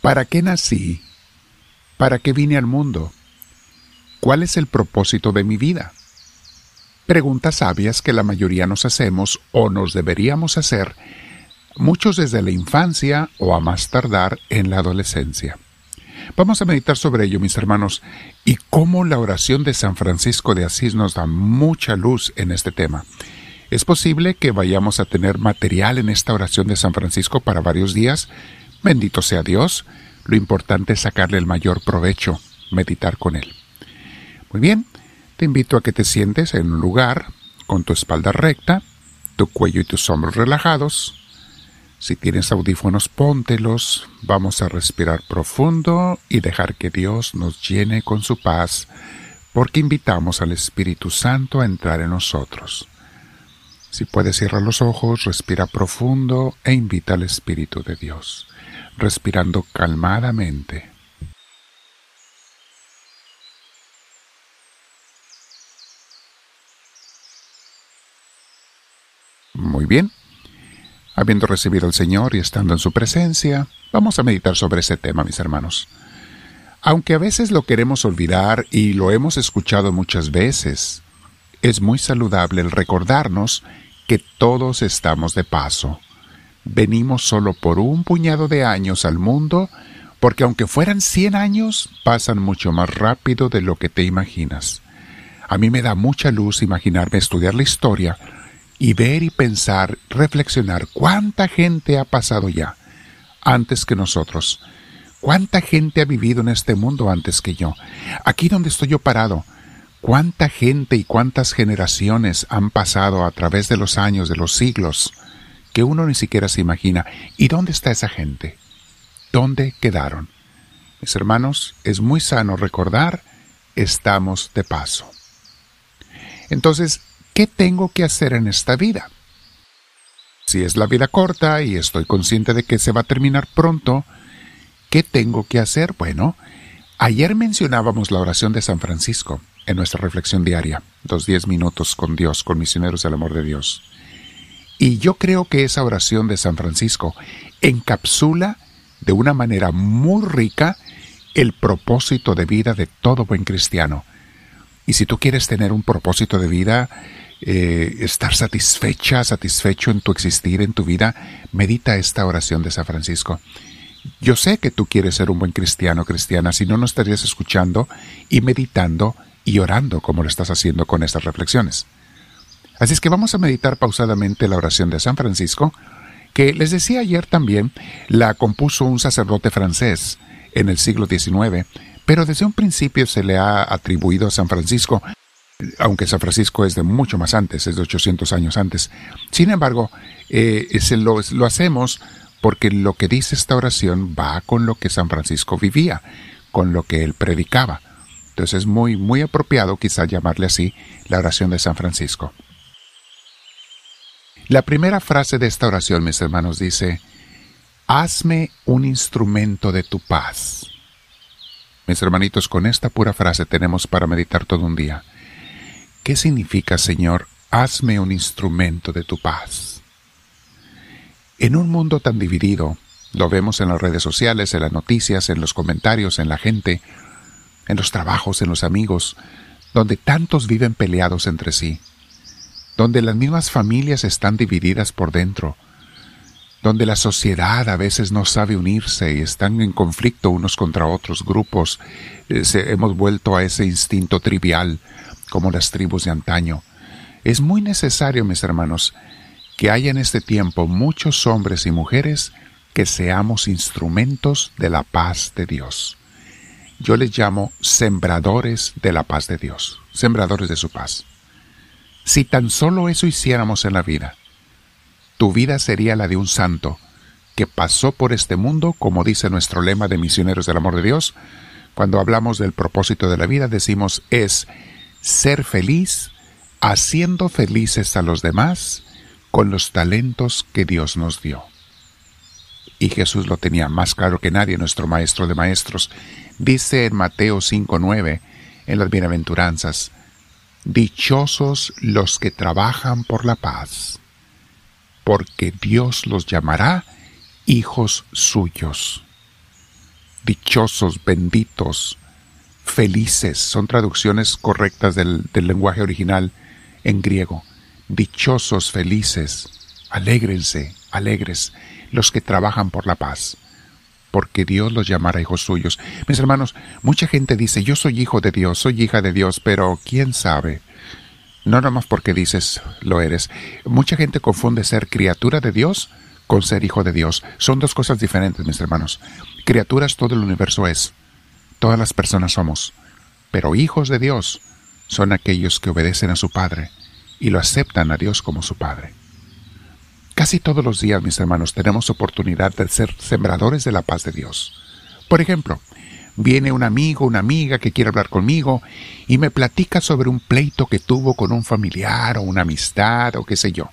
¿Para qué nací? ¿Para qué vine al mundo? ¿Cuál es el propósito de mi vida? Preguntas sabias que la mayoría nos hacemos o nos deberíamos hacer, muchos desde la infancia o a más tardar en la adolescencia. Vamos a meditar sobre ello, mis hermanos, y cómo la oración de San Francisco de Asís nos da mucha luz en este tema. Es posible que vayamos a tener material en esta oración de San Francisco para varios días. Bendito sea Dios. Lo importante es sacarle el mayor provecho, meditar con él. Muy bien, te invito a que te sientes en un lugar con tu espalda recta, tu cuello y tus hombros relajados, si tienes audífonos, póntelos. Vamos a respirar profundo y dejar que Dios nos llene con su paz, porque invitamos al Espíritu Santo a entrar en nosotros. Si puedes cerrar los ojos, respira profundo e invita al Espíritu de Dios, respirando calmadamente. Muy bien. Habiendo recibido al Señor y estando en su presencia, vamos a meditar sobre ese tema, mis hermanos. Aunque a veces lo queremos olvidar y lo hemos escuchado muchas veces, es muy saludable el recordarnos que todos estamos de paso. Venimos solo por un puñado de años al mundo, porque aunque fueran cien años, pasan mucho más rápido de lo que te imaginas. A mí me da mucha luz imaginarme estudiar la historia y ver y pensar, reflexionar cuánta gente ha pasado ya antes que nosotros. ¿Cuánta gente ha vivido en este mundo antes que yo? Aquí donde estoy yo parado, ¿cuánta gente y cuántas generaciones han pasado a través de los años, de los siglos, que uno ni siquiera se imagina? ¿Y dónde está esa gente? ¿Dónde quedaron? Mis hermanos, es muy sano recordar, estamos de paso. Entonces, ¿qué tengo que hacer en esta vida? Si es la vida corta y estoy consciente de que se va a terminar pronto, ¿qué tengo que hacer? Bueno, ayer mencionábamos la oración de San Francisco en nuestra reflexión diaria, los diez minutos con Dios, con misioneros del amor de Dios. Y yo creo que esa oración de San Francisco encapsula de una manera muy rica el propósito de vida de todo buen cristiano. Y si tú quieres tener un propósito de vida, eh, estar satisfecha, satisfecho en tu existir, en tu vida, medita esta oración de San Francisco. Yo sé que tú quieres ser un buen cristiano, cristiana, si no, no estarías escuchando y meditando y orando como lo estás haciendo con estas reflexiones. Así es que vamos a meditar pausadamente la oración de San Francisco, que les decía ayer también, la compuso un sacerdote francés en el siglo XIX, pero desde un principio se le ha atribuido a San Francisco aunque San Francisco es de mucho más antes, es de 800 años antes. Sin embargo, eh, lo, hacemos porque lo que dice esta oración va con lo que San Francisco vivía, con lo que él predicaba. Entonces es muy, muy apropiado quizá llamarle así la oración de San Francisco. La primera frase de esta oración, mis hermanos, dice, Hazme un instrumento de tu paz. Mis hermanitos, con esta pura frase tenemos para meditar todo un día. ¿Qué significa, Señor, hazme un instrumento de tu paz? En un mundo tan dividido, lo vemos en las redes sociales, en las noticias, en los comentarios, en la gente, en los trabajos, en los amigos, donde tantos viven peleados entre sí, donde las mismas familias están divididas por dentro, donde la sociedad a veces no sabe unirse y están en conflicto unos contra otros grupos, eh, hemos vuelto a ese instinto trivial como las tribus de antaño. Es muy necesario, mis hermanos, que haya en este tiempo muchos hombres y mujeres que seamos instrumentos de la paz de Dios. Yo les llamo sembradores de la paz de Dios, sembradores de su paz. Si tan solo eso hiciéramos en la vida, tu vida sería la de un santo que pasó por este mundo, como dice nuestro lema de misioneros del amor de Dios. Cuando hablamos del propósito de la vida, decimos es ser feliz haciendo felices a los demás con los talentos que Dios nos dio. Y Jesús lo tenía más claro que nadie, nuestro Maestro de Maestros. Dice en Mateo 5.9, en las bienaventuranzas, Dichosos los que trabajan por la paz, porque Dios los llamará hijos suyos. dichosos, benditos, felices, son traducciones correctas del, lenguaje original en griego. Dichosos, felices, alégrense, alegres, los que trabajan por la paz, porque Dios los llamará hijos suyos. Mis hermanos, mucha gente dice, yo soy hijo de Dios, soy hija de Dios, pero ¿quién sabe? No nomás porque dices lo eres. Mucha gente confunde ser criatura de Dios con ser hijo de Dios. Son dos cosas diferentes, mis hermanos. Criaturas todo el universo es. Todas las personas somos. Pero hijos de Dios son aquellos que obedecen a su Padre y lo aceptan a Dios como su Padre. Casi todos los días, mis hermanos, tenemos oportunidad de ser sembradores de la paz de Dios. Por ejemplo, viene un amigo, una amiga que quiere hablar conmigo y me platica sobre un pleito que tuvo con un familiar o una amistad o qué sé yo.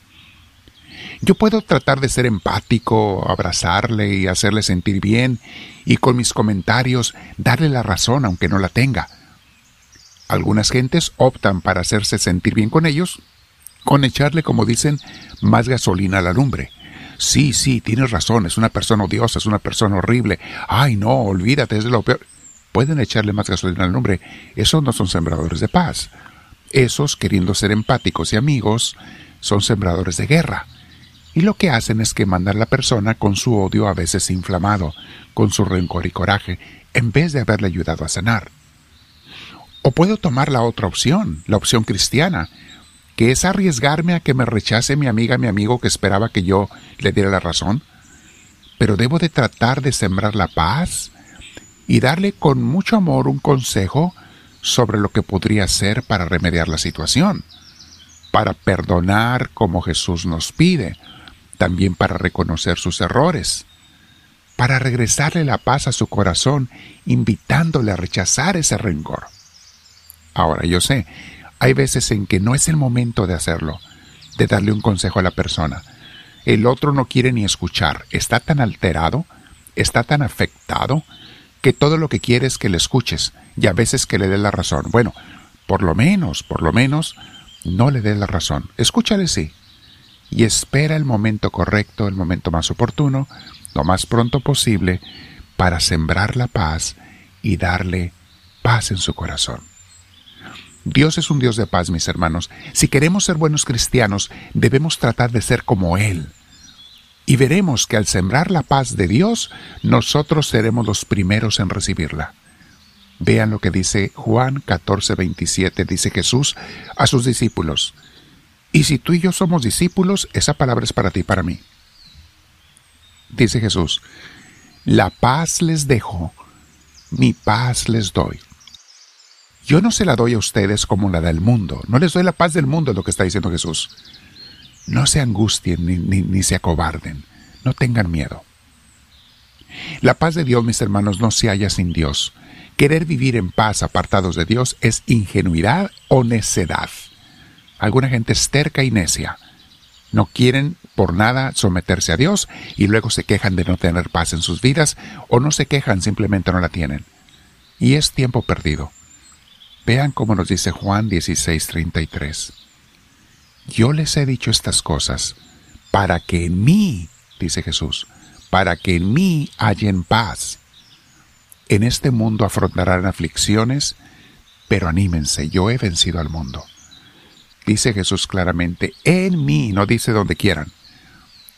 Yo puedo tratar de ser empático, abrazarle y hacerle sentir bien y con mis comentarios darle la razón aunque no la tenga. Algunas gentes optan para hacerse sentir bien con ellos, con echarle, como dicen, más gasolina a la lumbre. Sí, sí, tienes razón, es una persona odiosa, es una persona horrible. Ay, no, olvídate, es de lo peor. Pueden echarle más gasolina a la lumbre. Esos no son sembradores de paz. Esos, queriendo ser empáticos y amigos, son sembradores de guerra y lo que hacen es que mandan a la persona con su odio a veces inflamado, con su rencor y coraje, en vez de haberle ayudado a sanar. O puedo tomar la otra opción, la opción cristiana, que es arriesgarme a que me rechace mi amiga, mi amigo que esperaba que yo le diera la razón. Pero debo de tratar de sembrar la paz y darle con mucho amor un consejo sobre lo que podría hacer para remediar la situación, para perdonar como Jesús nos pide, también para reconocer sus errores, para regresarle la paz a su corazón, invitándole a rechazar ese rencor. Ahora, yo sé, hay veces en que no es el momento de hacerlo, de darle un consejo a la persona. El otro no quiere ni escuchar, está tan alterado, está tan afectado, que todo lo que quiere es que le escuches y a veces que le dé la razón. Bueno, por lo menos, por lo menos, no le dé la razón. Escúchale sí, y espera el momento correcto, el momento más oportuno, lo más pronto posible, para sembrar la paz y darle paz en su corazón. Dios es un Dios de paz, mis hermanos. Si queremos ser buenos cristianos, debemos tratar de ser como Él. Y veremos que al sembrar la paz de Dios, nosotros seremos los primeros en recibirla. Vean lo que dice Juan 14, 27, dice Jesús a sus discípulos. Y si tú y yo somos discípulos, esa palabra es para ti y para mí. Dice Jesús, la paz les dejo, mi paz les doy. Yo no se la doy a ustedes como la del mundo, no les doy la paz del mundo, es lo que está diciendo Jesús. No se angustien ni, ni, ni se acobarden, no tengan miedo. La paz de Dios, mis hermanos, no se halla sin Dios. Querer vivir en paz apartados de Dios es ingenuidad o necedad. Alguna gente es terca y necia. No quieren por nada someterse a Dios y luego se quejan de no tener paz en sus vidas o no se quejan, simplemente no la tienen. Y es tiempo perdido. Vean cómo nos dice Juan 16:33. Yo les he dicho estas cosas para que en mí, dice Jesús, para que en mí hallen paz. En este mundo afrontarán aflicciones, pero anímense, yo he vencido al mundo dice Jesús claramente, en mí, no dice donde quieran.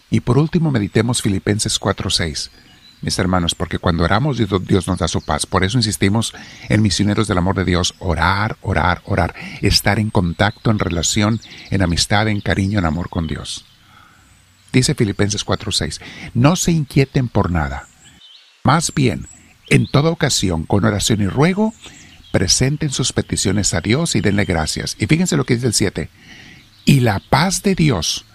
Y por último meditemos Filipenses 4:6. Mis hermanos, porque cuando oramos Dios nos da su paz. Por eso insistimos en misioneros del amor de Dios, orar, orar, orar, estar en contacto, en relación, en amistad, en cariño, en amor con Dios. Dice Filipenses 4:6, no se inquieten por nada. Más bien, en toda ocasión, con oración y ruego, presenten sus peticiones a Dios y denle gracias. Y fíjense lo que dice el 7. Y la paz de Dios,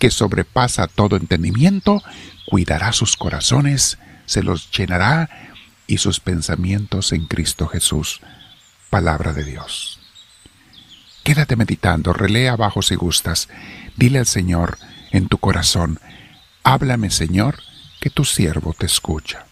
que sobrepasa todo entendimiento, cuidará sus corazones, se los llenará y sus pensamientos en Cristo Jesús. Palabra de Dios. Quédate meditando, relea abajo si gustas. Dile al Señor en tu corazón, háblame Señor, que tu siervo te escucha.